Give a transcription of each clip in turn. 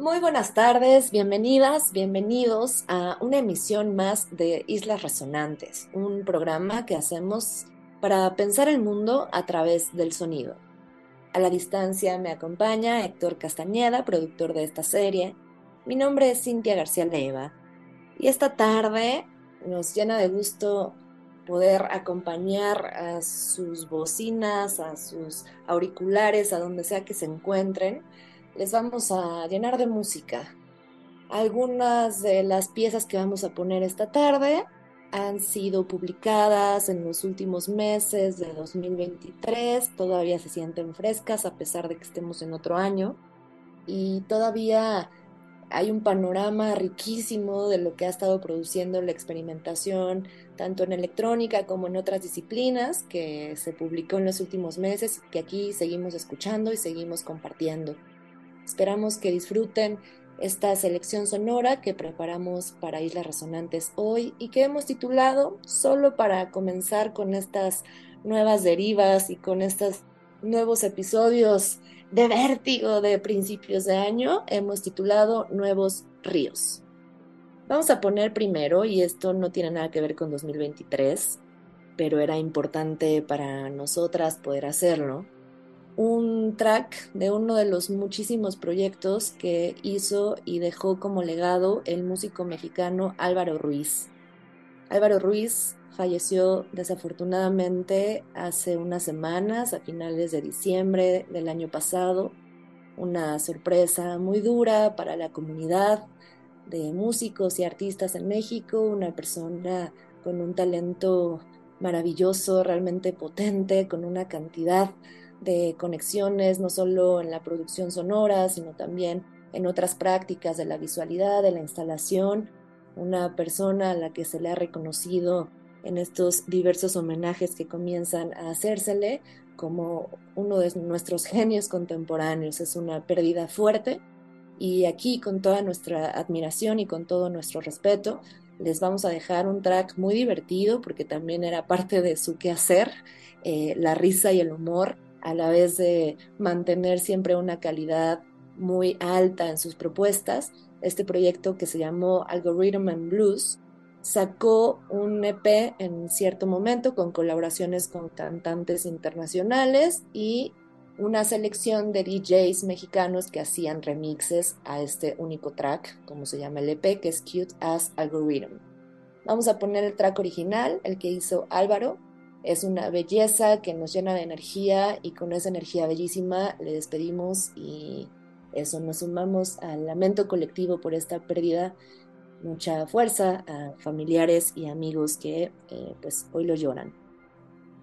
Muy buenas tardes, bienvenidas, bienvenidos a una emisión más de Islas Resonantes, un programa que hacemos para pensar el mundo a través del sonido. A la distancia me acompaña Héctor Castañeda, productor de esta serie. Mi nombre es Cintia García Leiva y esta tarde nos llena de gusto poder acompañar a sus bocinas, a sus auriculares, a donde sea que se encuentren les vamos a llenar de música. Algunas de las piezas que vamos a poner esta tarde han sido publicadas en los últimos meses de 2023, todavía se sienten frescas a pesar de que estemos en otro año y todavía hay un panorama riquísimo de lo que ha estado produciendo la experimentación, tanto en electrónica como en otras disciplinas, que se publicó en los últimos meses, que aquí seguimos escuchando y seguimos compartiendo. Esperamos que disfruten esta selección sonora que preparamos para Islas Resonantes hoy y que hemos titulado solo para comenzar con estas nuevas derivas y con estos nuevos episodios de vértigo de principios de año, hemos titulado Nuevos Ríos. Vamos a poner primero, y esto no tiene nada que ver con 2023, pero era importante para nosotras poder hacerlo, un track de uno de los muchísimos proyectos que hizo y dejó como legado el músico mexicano Álvaro Ruiz. Álvaro Ruiz falleció desafortunadamente hace unas semanas, a finales de diciembre del año pasado. Una sorpresa muy dura para la comunidad de músicos y artistas en México, una persona con un talento maravilloso, realmente potente, con una cantidad conexiones, no solo en la producción sonora, sino también en otras prácticas de la visualidad, de la instalación, una persona a la que se le ha reconocido en estos diversos homenajes que comienzan a hacérsele como uno de nuestros genios contemporáneos. Es una pérdida fuerte. Y aquí con toda nuestra admiración y con todo nuestro respeto les vamos a dejar un track muy divertido porque también era parte de su quehacer, eh, la risa y el humor a la vez de mantener siempre una calidad muy alta en sus propuestas, este proyecto que se llamó Algorithm and Blues sacó un EP en cierto momento con colaboraciones con cantantes internacionales y una selección de DJs mexicanos que hacían remixes a este único track, como se llama el EP, que es Cute as Algorithm. Vamos a poner el track original, el que hizo Álvaro, es una belleza que nos llena de energía y con esa energía bellísima le despedimos y eso nos sumamos al lamento colectivo por esta pérdida. Mucha fuerza a familiares y amigos que eh, pues hoy lo lloran.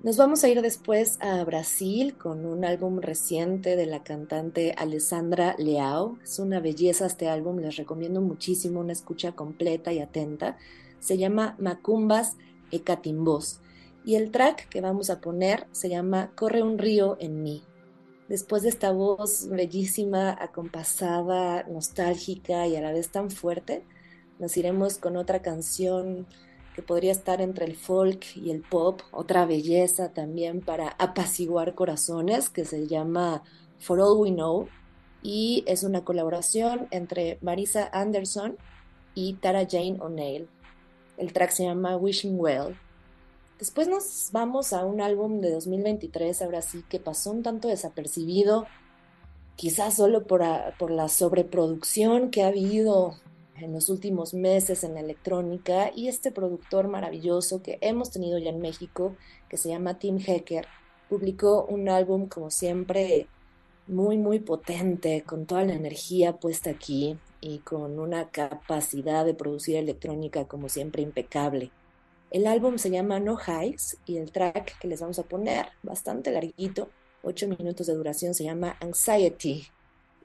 Nos vamos a ir después a Brasil con un álbum reciente de la cantante Alessandra Leao. Es una belleza este álbum, les recomiendo muchísimo una escucha completa y atenta. Se llama Macumbas Ecatimbos y el track que vamos a poner se llama Corre un río en mí. Después de esta voz bellísima, acompasada, nostálgica y a la vez tan fuerte, nos iremos con otra canción que podría estar entre el folk y el pop, otra belleza también para apaciguar corazones, que se llama For All We Know, y es una colaboración entre Marisa Anderson y Tara Jane O'Neill. El track se llama Wishing Well. Después nos vamos a un álbum de 2023, ahora sí, que pasó un tanto desapercibido, quizás solo por, por la sobreproducción que ha habido en los últimos meses en la electrónica y este productor maravilloso que hemos tenido ya en México, que se llama Tim Hecker, publicó un álbum como siempre muy, muy potente, con toda la energía puesta aquí y con una capacidad de producir electrónica como siempre impecable. El álbum se llama No Highs y el track que les vamos a poner, bastante larguito, 8 minutos de duración, se llama Anxiety.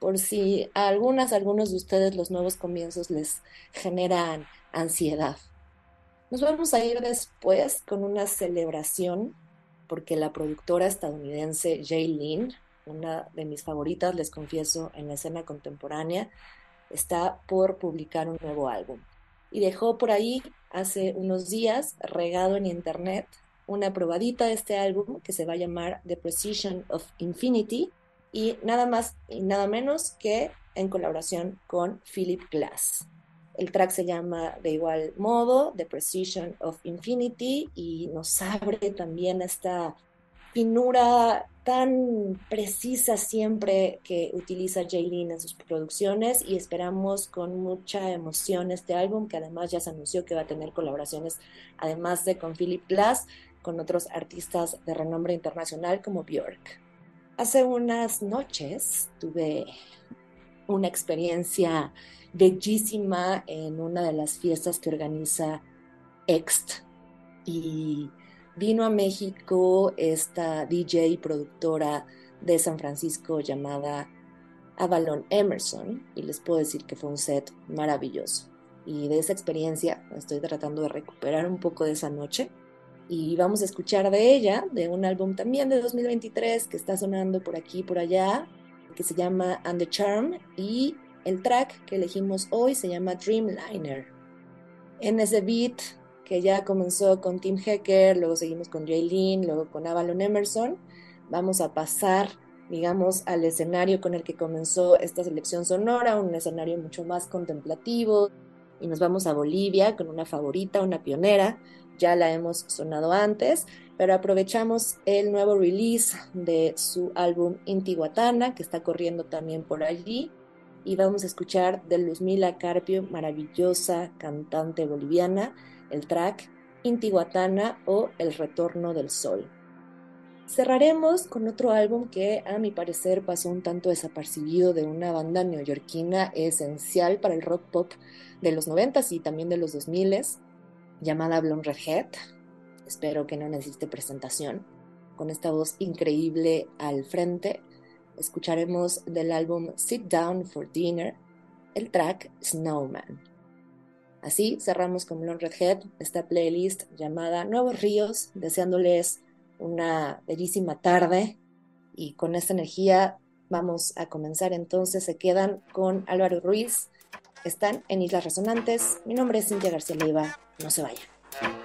por si a algunas, algunos de ustedes los nuevos comienzos les generan ansiedad. Nos vamos a ir después con una celebración porque la productora estadounidense Jay Lynn, una de mis favoritas, les confieso, en la escena contemporánea, está por publicar un nuevo álbum. Y dejó por ahí hace unos días, regado en internet, una probadita de este álbum que se va a llamar The Precision of Infinity y nada más y nada menos que en colaboración con Philip Glass. El track se llama de igual modo The Precision of Infinity y nos abre también esta finura tan precisa siempre que utiliza Jaylin en sus producciones y esperamos con mucha emoción este álbum que además ya se anunció que va a tener colaboraciones además de con Philip Glass con otros artistas de renombre internacional como Björk. Hace unas noches tuve una experiencia bellísima en una de las fiestas que organiza Ext y vino a México esta DJ y productora de San Francisco llamada Avalon Emerson y les puedo decir que fue un set maravilloso. Y de esa experiencia estoy tratando de recuperar un poco de esa noche y vamos a escuchar de ella, de un álbum también de 2023 que está sonando por aquí y por allá, que se llama And the Charm y el track que elegimos hoy se llama Dreamliner. En ese beat que ya comenzó con Tim Hecker, luego seguimos con Jaylin, luego con Avalon Emerson, vamos a pasar, digamos, al escenario con el que comenzó esta selección sonora, un escenario mucho más contemplativo, y nos vamos a Bolivia con una favorita, una pionera, ya la hemos sonado antes, pero aprovechamos el nuevo release de su álbum Intihuatana, que está corriendo también por allí, y vamos a escuchar de Luzmila Carpio, maravillosa cantante boliviana, el track Intihuatana o El Retorno del Sol. Cerraremos con otro álbum que a mi parecer pasó un tanto desapercibido de una banda neoyorquina esencial para el rock pop de los 90s y también de los 2000s, llamada Blonde Redhead. Espero que no necesite presentación. Con esta voz increíble al frente, escucharemos del álbum Sit Down for Dinner el track Snowman. Así cerramos con Blonde Redhead esta playlist llamada Nuevos Ríos, deseándoles una bellísima tarde y con esta energía vamos a comenzar entonces. Se quedan con Álvaro Ruiz están en Islas Resonantes. Mi nombre es Cintia García Leiva. No se vayan.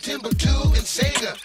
Timber Timbuktu, and Sega.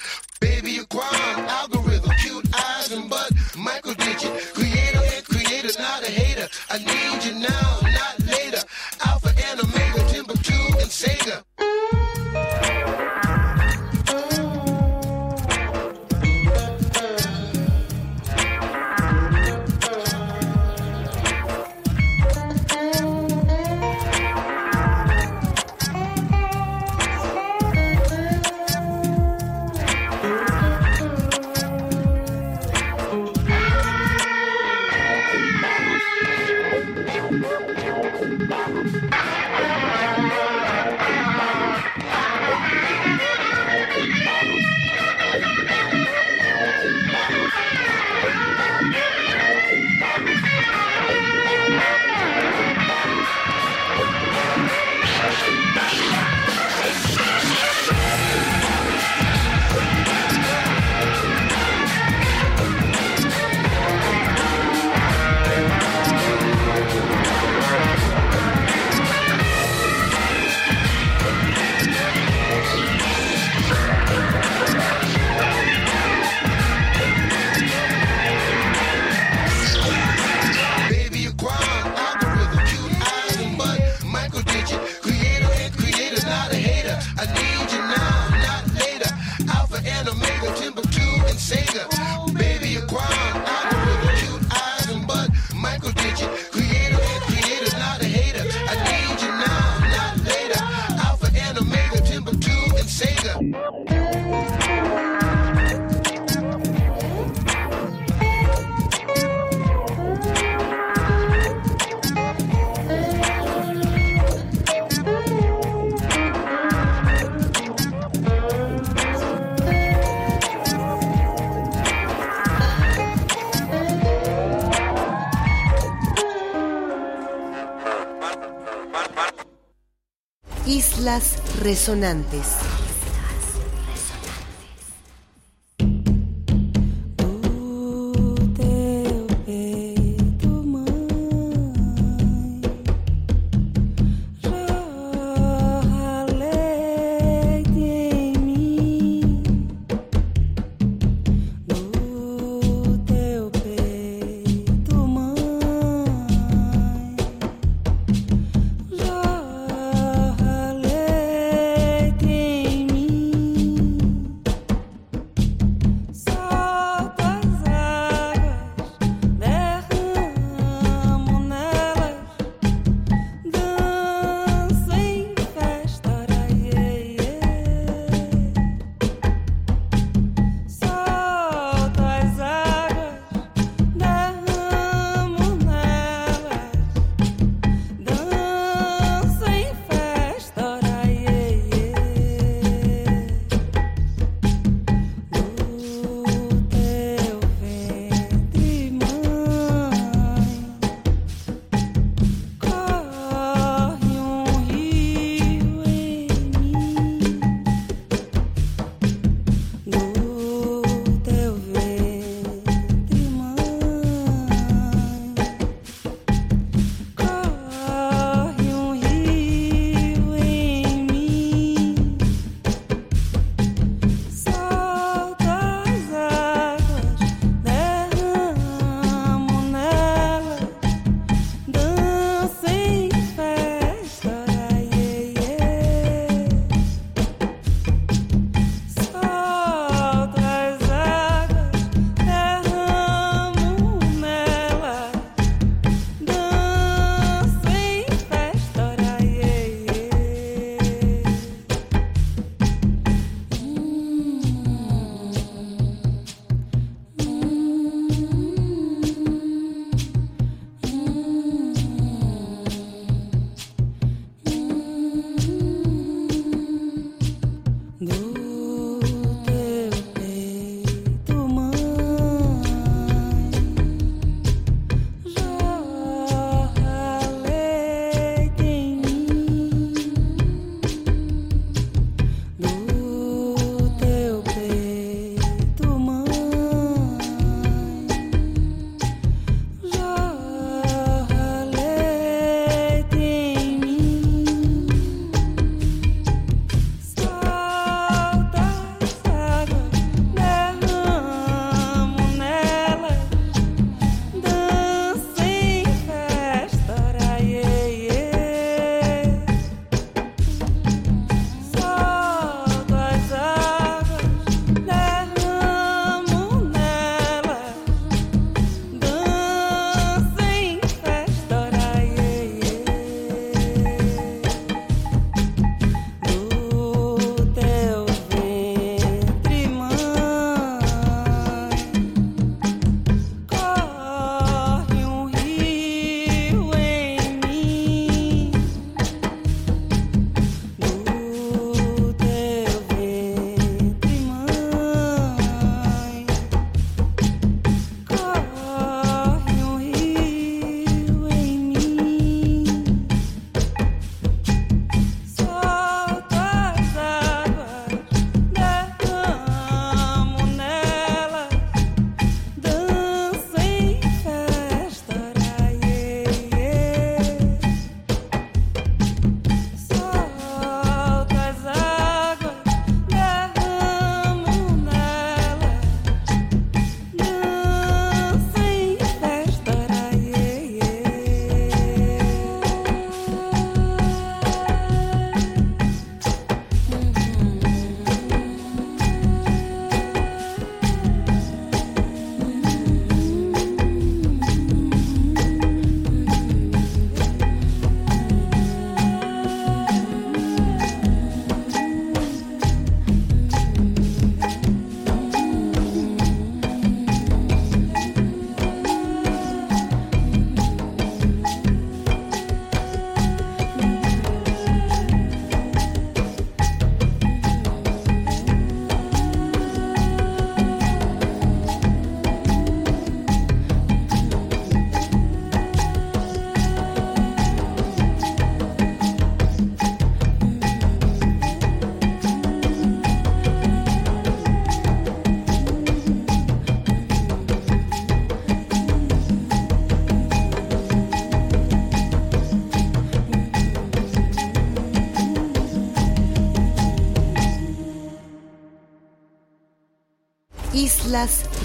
Resonantes.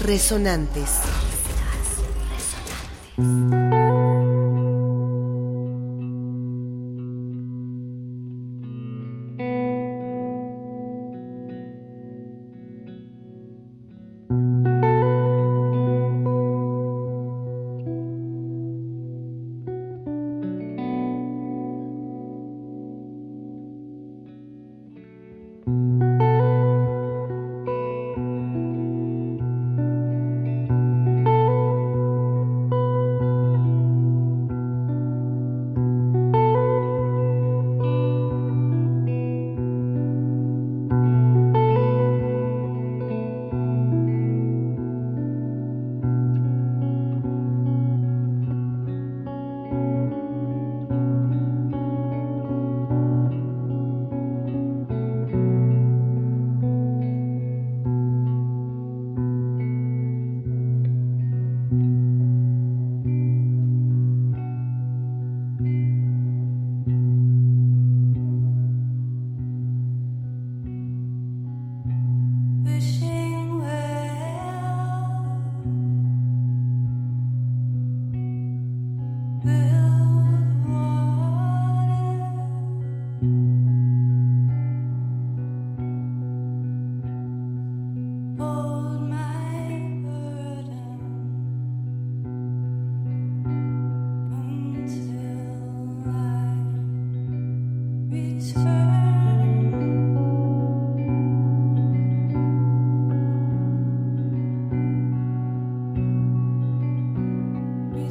Resonantes.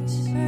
words.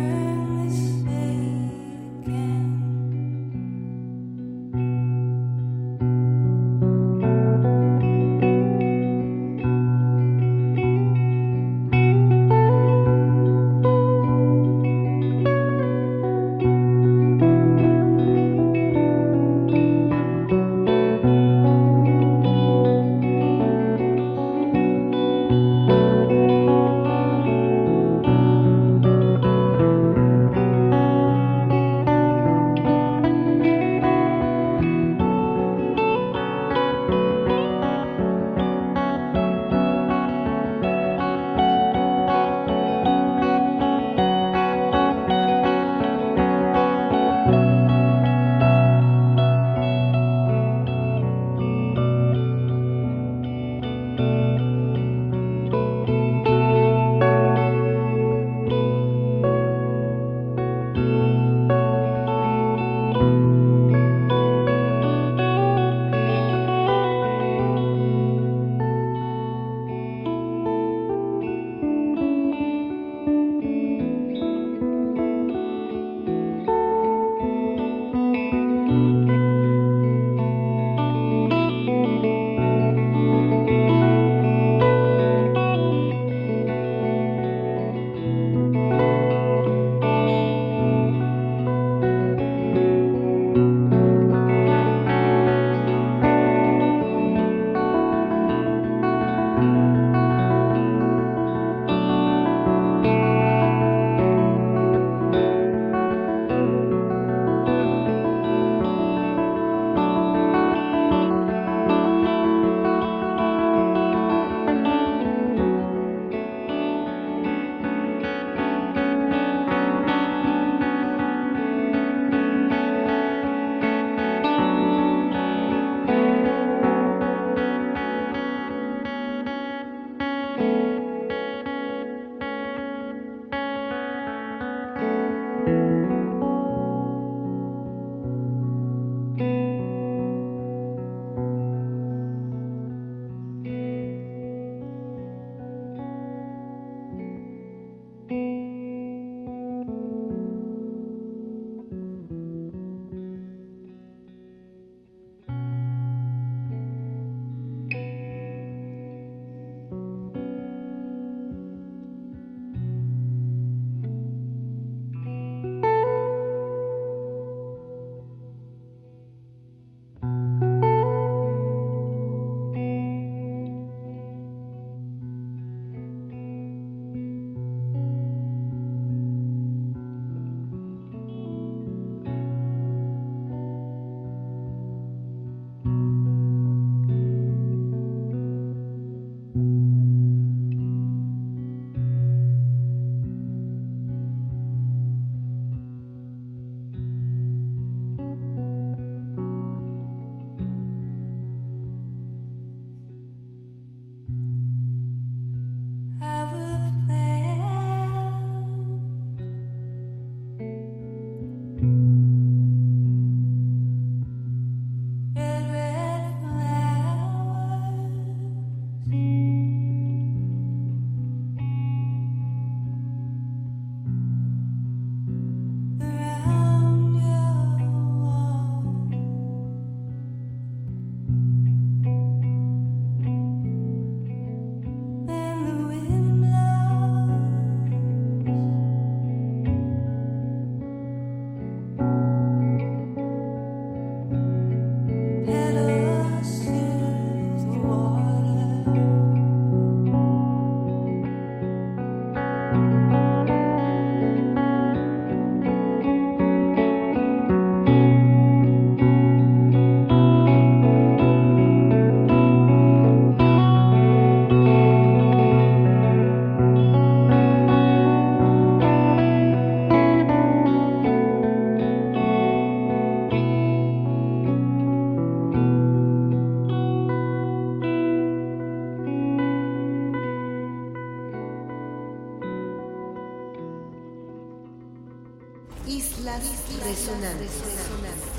Islas Resonantes.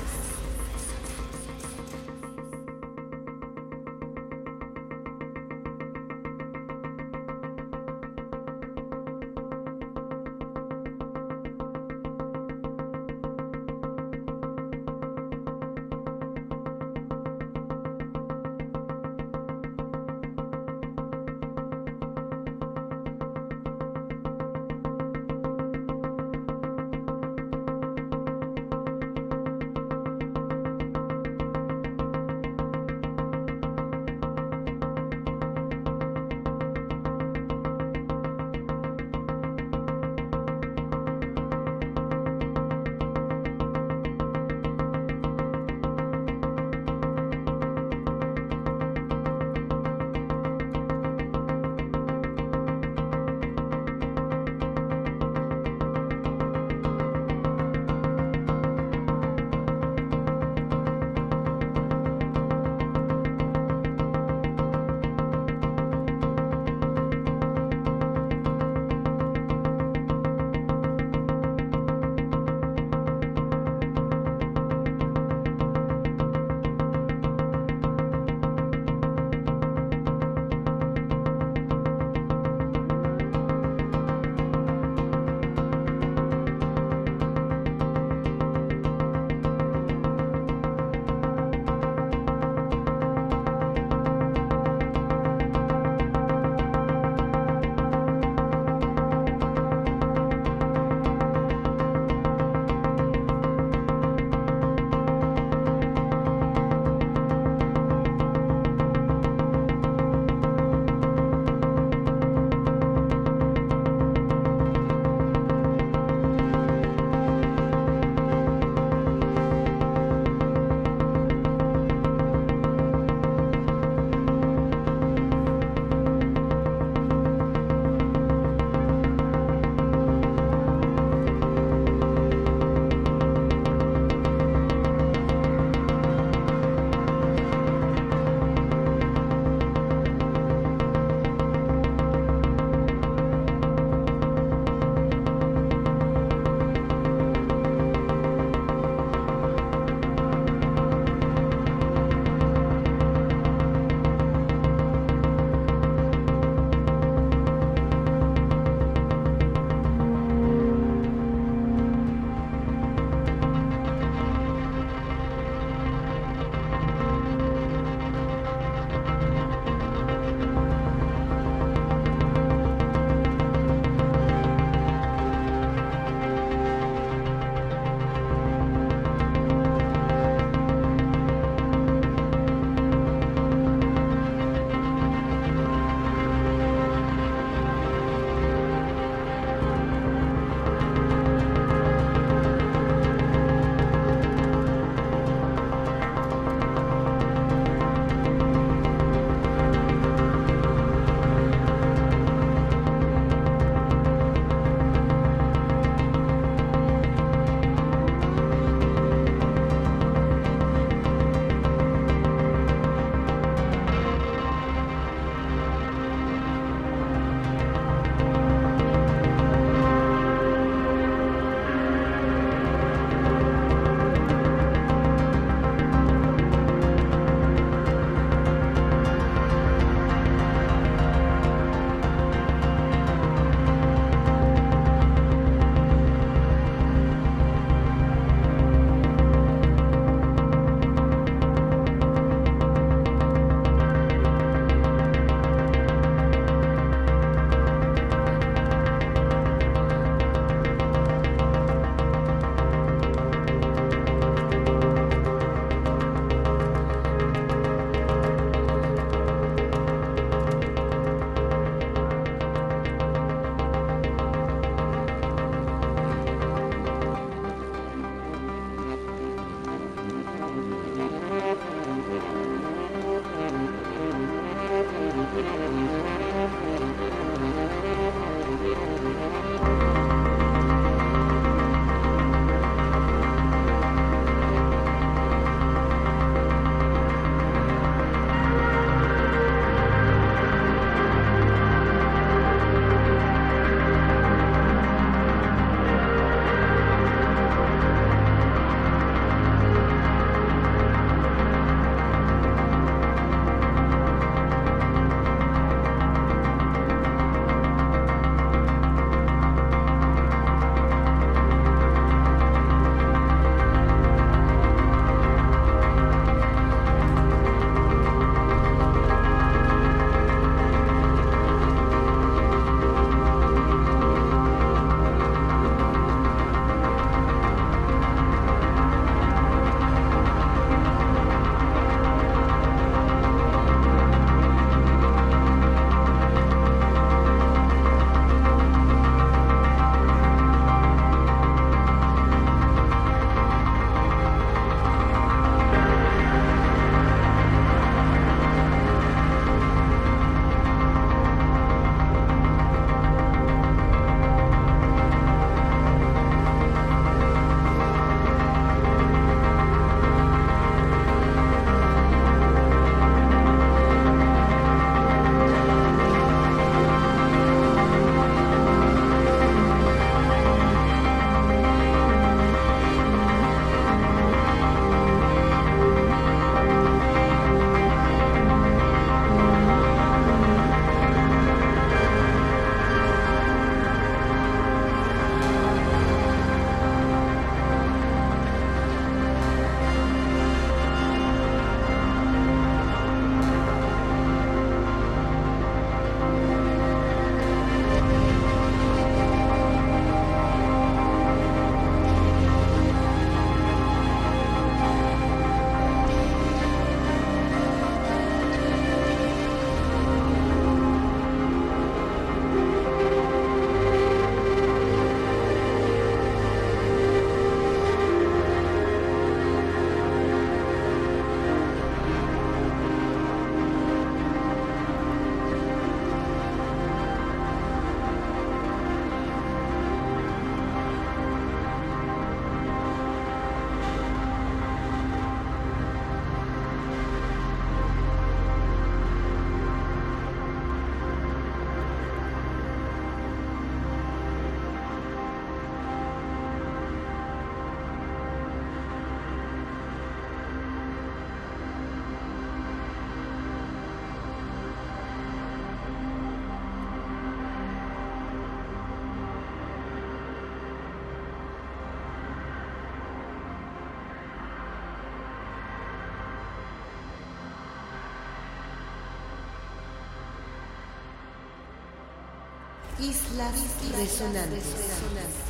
Islas Resonantes.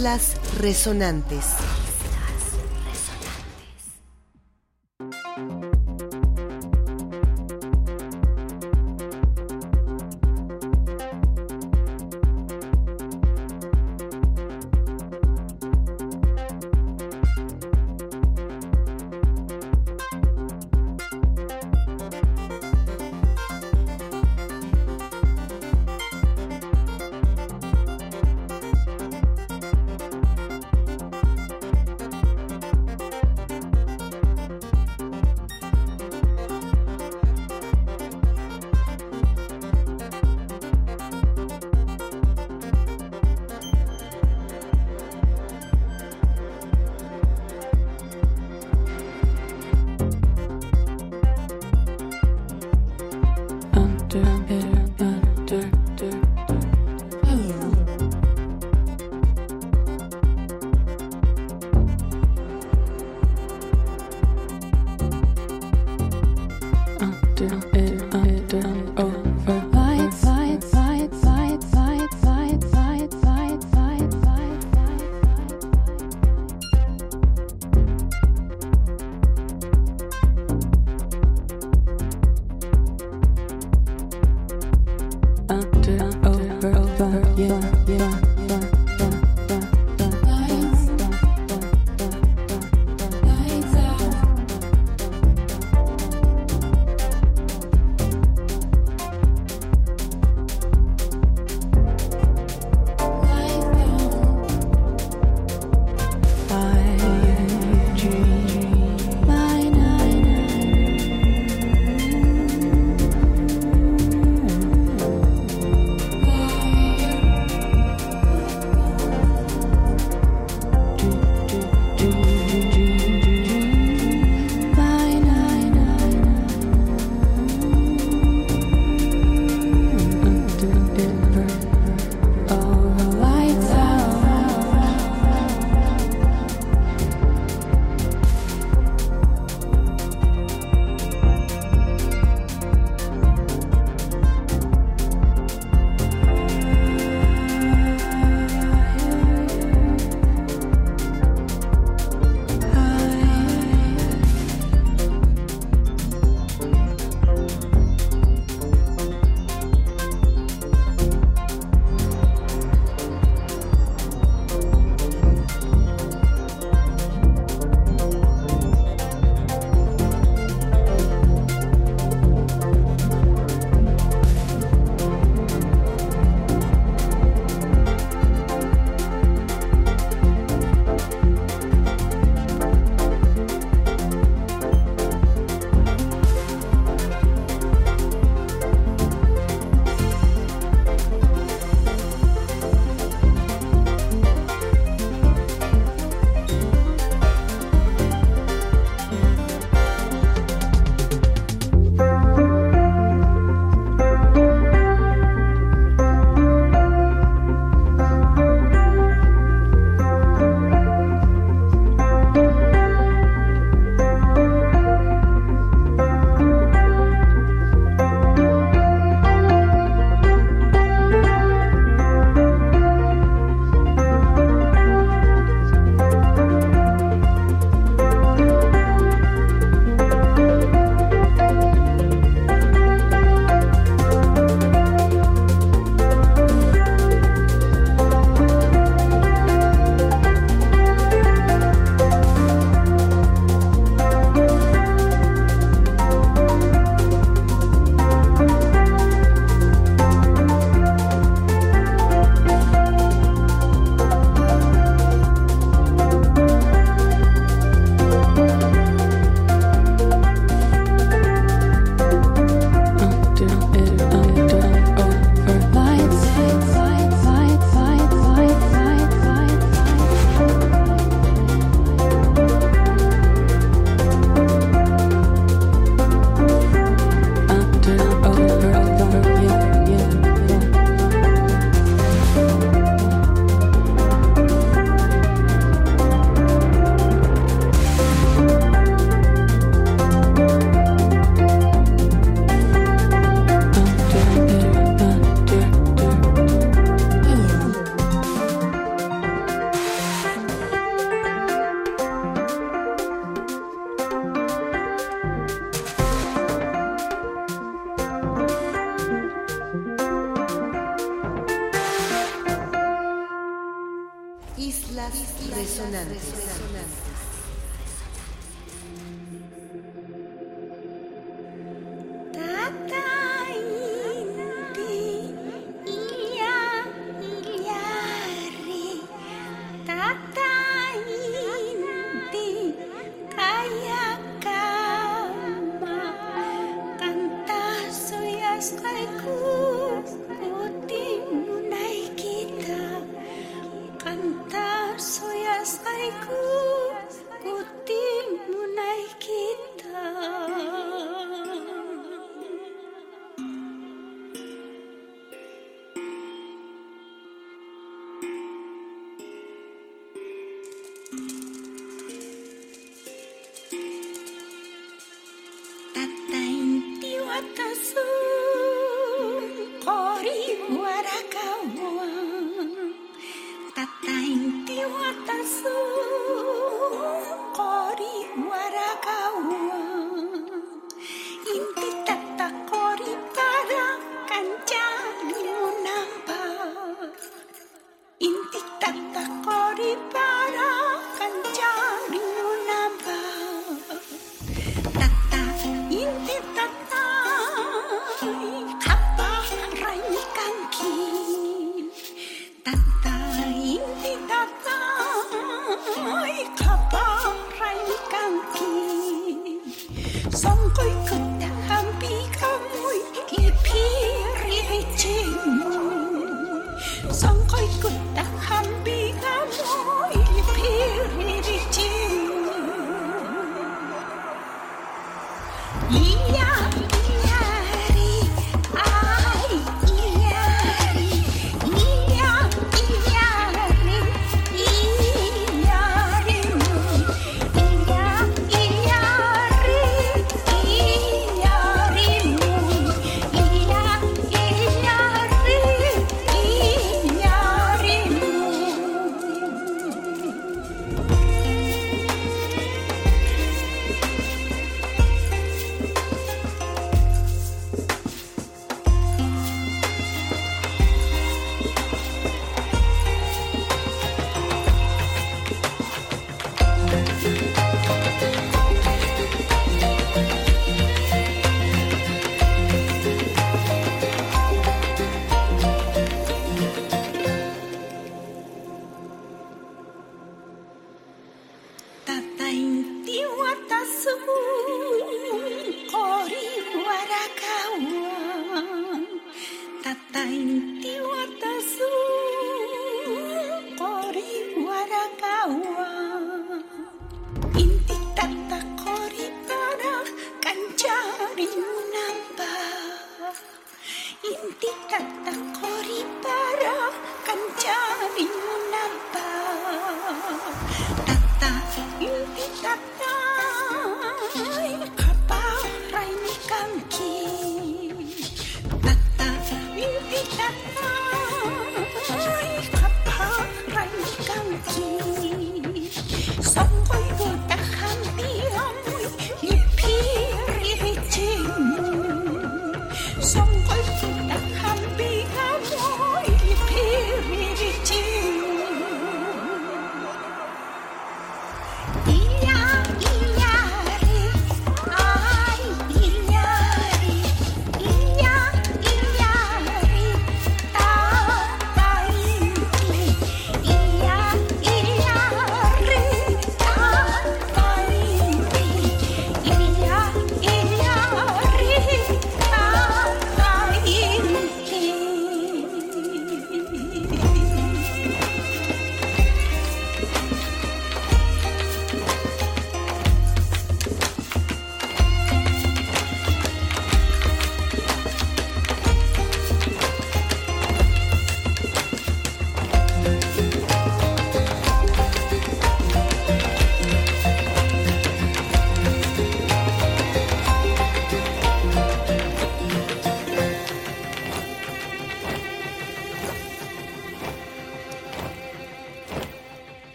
Islas Resonantes.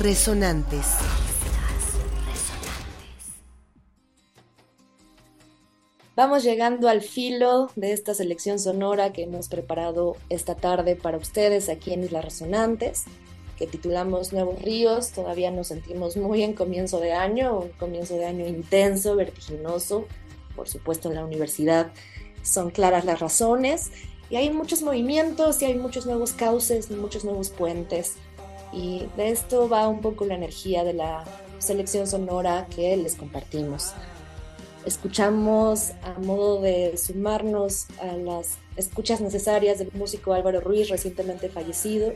Resonantes. Vamos llegando al filo de esta selección sonora que hemos preparado esta tarde para ustedes aquí en Islas Resonantes, que titulamos Nuevos Ríos. Todavía nos sentimos muy en comienzo de año, un comienzo de año intenso, vertiginoso. Por supuesto, en la universidad son claras las razones y hay muchos movimientos y hay muchos nuevos cauces, muchos nuevos puentes y de esto va un poco la energía de la selección sonora que les compartimos. Escuchamos a modo de sumarnos a las escuchas necesarias del músico Álvaro Ruiz, recientemente fallecido,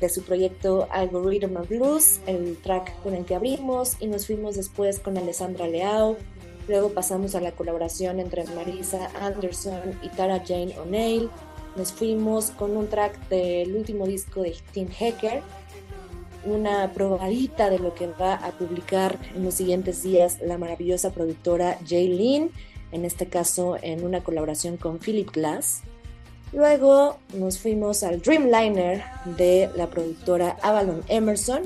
de su proyecto Algorithm of Blues, el track con el que abrimos, y nos fuimos después con Alessandra Leao. Luego pasamos a la colaboración entre Marisa Anderson y Tara Jane O'Neill. Nos fuimos con un track del último disco de Tim Hecker, una probadita de lo que va a publicar en los siguientes días la maravillosa productora Jay Lynn, en este caso en una colaboración con Philip Glass. Luego nos fuimos al Dreamliner de la productora Avalon Emerson.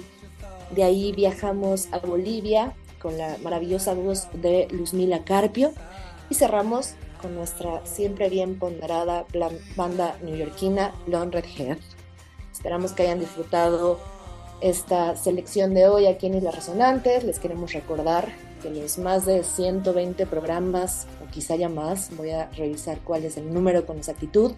De ahí viajamos a Bolivia con la maravillosa voz de Luzmila Carpio y cerramos con nuestra siempre bien ponderada banda neoyorquina Lone Red Hair. Esperamos que hayan disfrutado esta selección de hoy aquí en Islas Resonantes. Les queremos recordar que los más de 120 programas, o quizá ya más, voy a revisar cuál es el número con exactitud,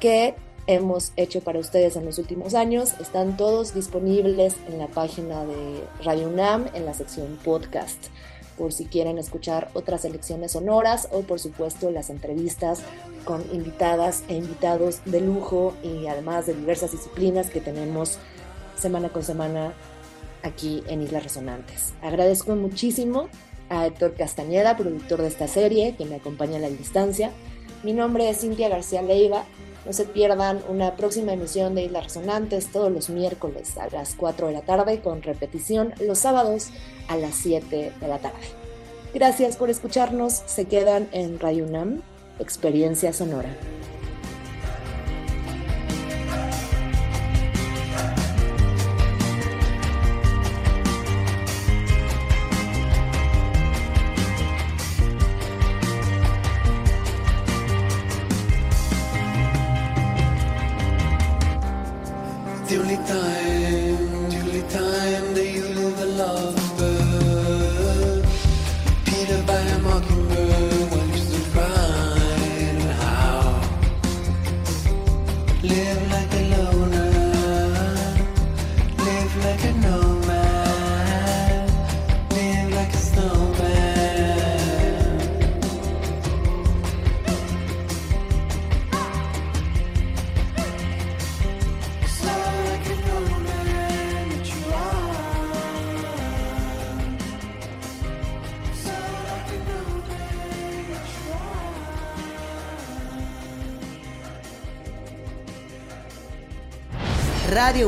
que hemos hecho para ustedes en los últimos años. Están todos disponibles en la página de Radio UNAM en la sección podcast por si quieren escuchar otras selecciones sonoras o por supuesto las entrevistas con invitadas e invitados de lujo y además de diversas disciplinas que tenemos semana con semana aquí en Islas Resonantes. Agradezco muchísimo a Héctor Castañeda, productor de esta serie, que me acompaña a la distancia. Mi nombre es Cintia García Leiva. No se pierdan una próxima emisión de Islas Resonantes todos los miércoles a las 4 de la tarde con repetición los sábados a las 7 de la tarde. Gracias por escucharnos. Se quedan en Radio UNAM, Experiencia Sonora.